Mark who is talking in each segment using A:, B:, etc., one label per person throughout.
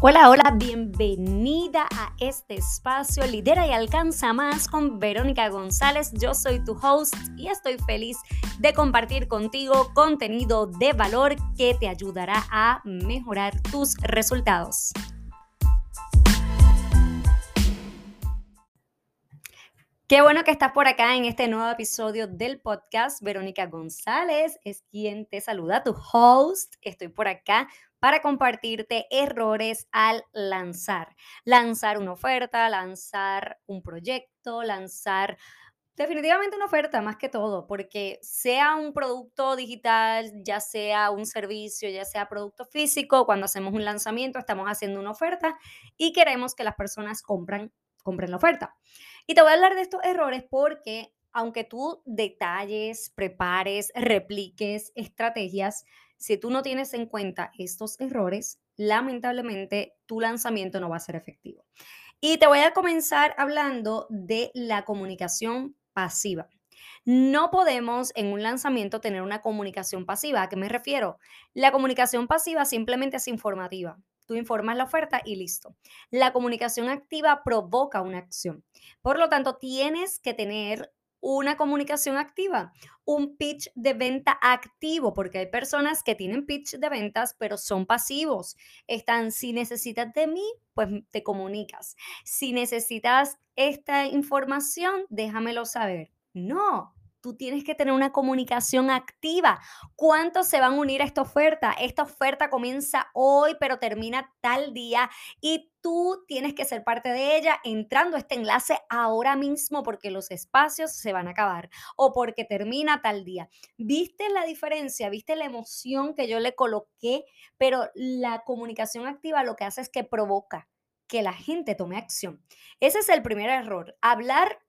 A: Hola, hola, bienvenida a este espacio Lidera y Alcanza Más con Verónica González. Yo soy tu host y estoy feliz de compartir contigo contenido de valor que te ayudará a mejorar tus resultados. Qué bueno que estás por acá en este nuevo episodio del podcast. Verónica González es quien te saluda, tu host. Estoy por acá para compartirte errores al lanzar. Lanzar una oferta, lanzar un proyecto, lanzar definitivamente una oferta más que todo, porque sea un producto digital, ya sea un servicio, ya sea producto físico, cuando hacemos un lanzamiento estamos haciendo una oferta y queremos que las personas compren, compren la oferta. Y te voy a hablar de estos errores porque aunque tú detalles, prepares, repliques estrategias, si tú no tienes en cuenta estos errores, lamentablemente tu lanzamiento no va a ser efectivo. Y te voy a comenzar hablando de la comunicación pasiva. No podemos en un lanzamiento tener una comunicación pasiva. ¿A qué me refiero? La comunicación pasiva simplemente es informativa. Tú informas la oferta y listo. La comunicación activa provoca una acción. Por lo tanto, tienes que tener una comunicación activa, un pitch de venta activo, porque hay personas que tienen pitch de ventas, pero son pasivos. Están, si necesitas de mí, pues te comunicas. Si necesitas esta información, déjamelo saber. No, tú tienes que tener una comunicación activa. ¿Cuántos se van a unir a esta oferta? Esta oferta comienza hoy, pero termina tal día y tú tienes que ser parte de ella entrando a este enlace ahora mismo porque los espacios se van a acabar o porque termina tal día. ¿Viste la diferencia? ¿Viste la emoción que yo le coloqué? Pero la comunicación activa lo que hace es que provoca que la gente tome acción. Ese es el primer error. Hablar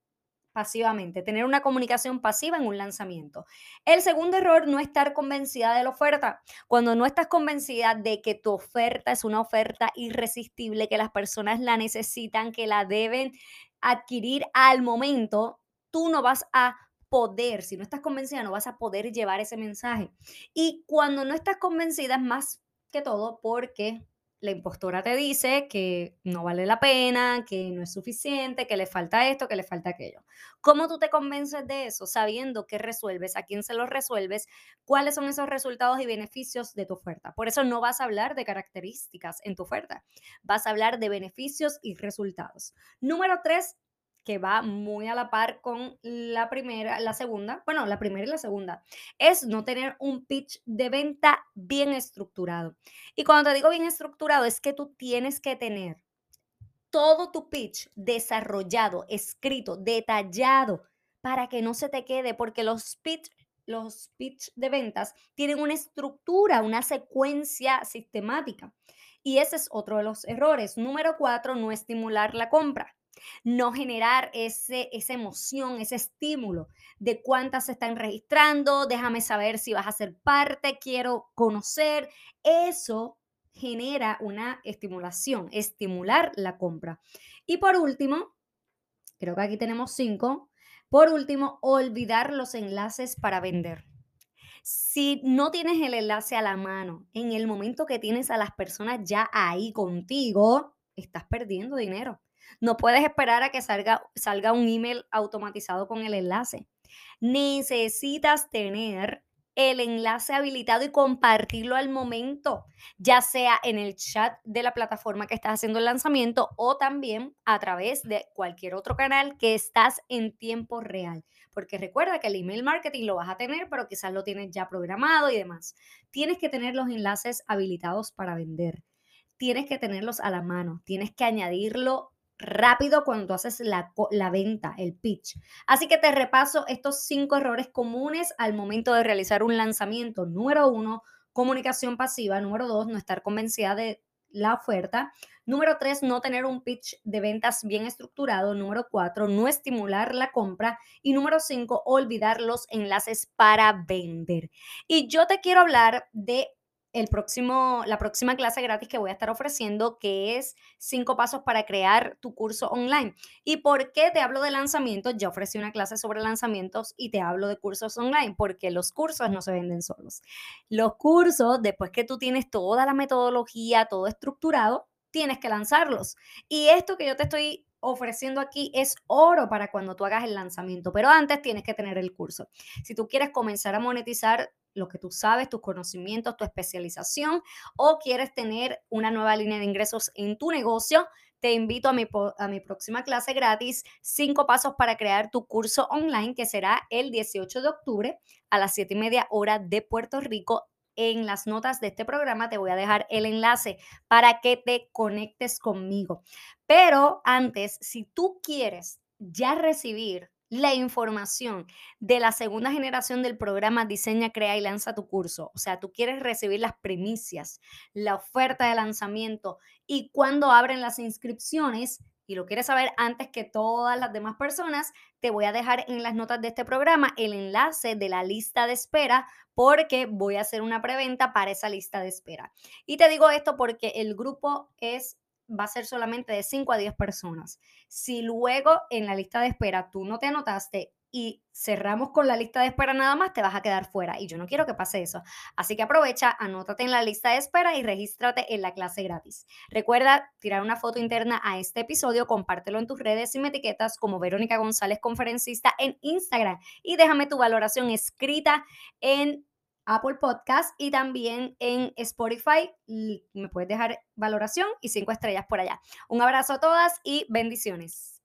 A: pasivamente, tener una comunicación pasiva en un lanzamiento. El segundo error, no estar convencida de la oferta. Cuando no estás convencida de que tu oferta es una oferta irresistible, que las personas la necesitan, que la deben adquirir al momento, tú no vas a poder, si no estás convencida, no vas a poder llevar ese mensaje. Y cuando no estás convencida es más que todo porque la impostora te dice que no vale la pena, que no es suficiente, que le falta esto, que le falta aquello. ¿Cómo tú te convences de eso? Sabiendo qué resuelves, a quién se lo resuelves, cuáles son esos resultados y beneficios de tu oferta. Por eso no vas a hablar de características en tu oferta, vas a hablar de beneficios y resultados. Número tres, que va muy a la par con la primera, la segunda, bueno, la primera y la segunda, es no tener un pitch de venta bien estructurado. Y cuando te digo bien estructurado, es que tú tienes que tener todo tu pitch desarrollado, escrito, detallado, para que no se te quede, porque los pitch, los pitch de ventas tienen una estructura, una secuencia sistemática. Y ese es otro de los errores. Número cuatro, no estimular la compra no generar ese, esa emoción, ese estímulo de cuántas se están registrando, déjame saber si vas a ser parte, quiero conocer. Eso genera una estimulación, estimular la compra. Y por último, creo que aquí tenemos cinco, por último, olvidar los enlaces para vender. Si no tienes el enlace a la mano en el momento que tienes a las personas ya ahí contigo, estás perdiendo dinero. No puedes esperar a que salga, salga un email automatizado con el enlace. Necesitas tener el enlace habilitado y compartirlo al momento, ya sea en el chat de la plataforma que estás haciendo el lanzamiento o también a través de cualquier otro canal que estás en tiempo real. Porque recuerda que el email marketing lo vas a tener, pero quizás lo tienes ya programado y demás. Tienes que tener los enlaces habilitados para vender. Tienes que tenerlos a la mano. Tienes que añadirlo rápido cuando haces la, la, venta, el pitch. Así que te repaso estos cinco errores comunes al momento de realizar un lanzamiento. Número uno, comunicación pasiva. Número dos, no estar convencida de la oferta. Número tres, no tener un pitch de ventas bien estructurado. Número cuatro, no estimular la compra. Y número cinco, olvidar los enlaces para vender. Y yo te quiero hablar de el próximo, la próxima clase gratis que voy a estar ofreciendo, que es cinco pasos para crear tu curso online. ¿Y por qué te hablo de lanzamientos? Ya ofrecí una clase sobre lanzamientos y te hablo de cursos online, porque los cursos no se venden solos. Los cursos, después que tú tienes toda la metodología, todo estructurado, tienes que lanzarlos. Y esto que yo te estoy ofreciendo aquí es oro para cuando tú hagas el lanzamiento, pero antes tienes que tener el curso. Si tú quieres comenzar a monetizar lo que tú sabes, tus conocimientos, tu especialización o quieres tener una nueva línea de ingresos en tu negocio, te invito a mi, a mi próxima clase gratis, cinco pasos para crear tu curso online, que será el 18 de octubre a las 7 y media hora de Puerto Rico en las notas de este programa te voy a dejar el enlace para que te conectes conmigo. Pero antes, si tú quieres ya recibir la información de la segunda generación del programa Diseña, Crea y Lanza tu curso. O sea, tú quieres recibir las primicias, la oferta de lanzamiento y cuando abren las inscripciones y lo quieres saber antes que todas las demás personas, te voy a dejar en las notas de este programa el enlace de la lista de espera porque voy a hacer una preventa para esa lista de espera. Y te digo esto porque el grupo es va a ser solamente de 5 a 10 personas. Si luego en la lista de espera tú no te anotaste y cerramos con la lista de espera nada más, te vas a quedar fuera. Y yo no quiero que pase eso. Así que aprovecha, anótate en la lista de espera y regístrate en la clase gratis. Recuerda tirar una foto interna a este episodio, compártelo en tus redes y me etiquetas como Verónica González, conferencista en Instagram. Y déjame tu valoración escrita en Apple Podcast y también en Spotify. Me puedes dejar valoración y cinco estrellas por allá. Un abrazo a todas y bendiciones.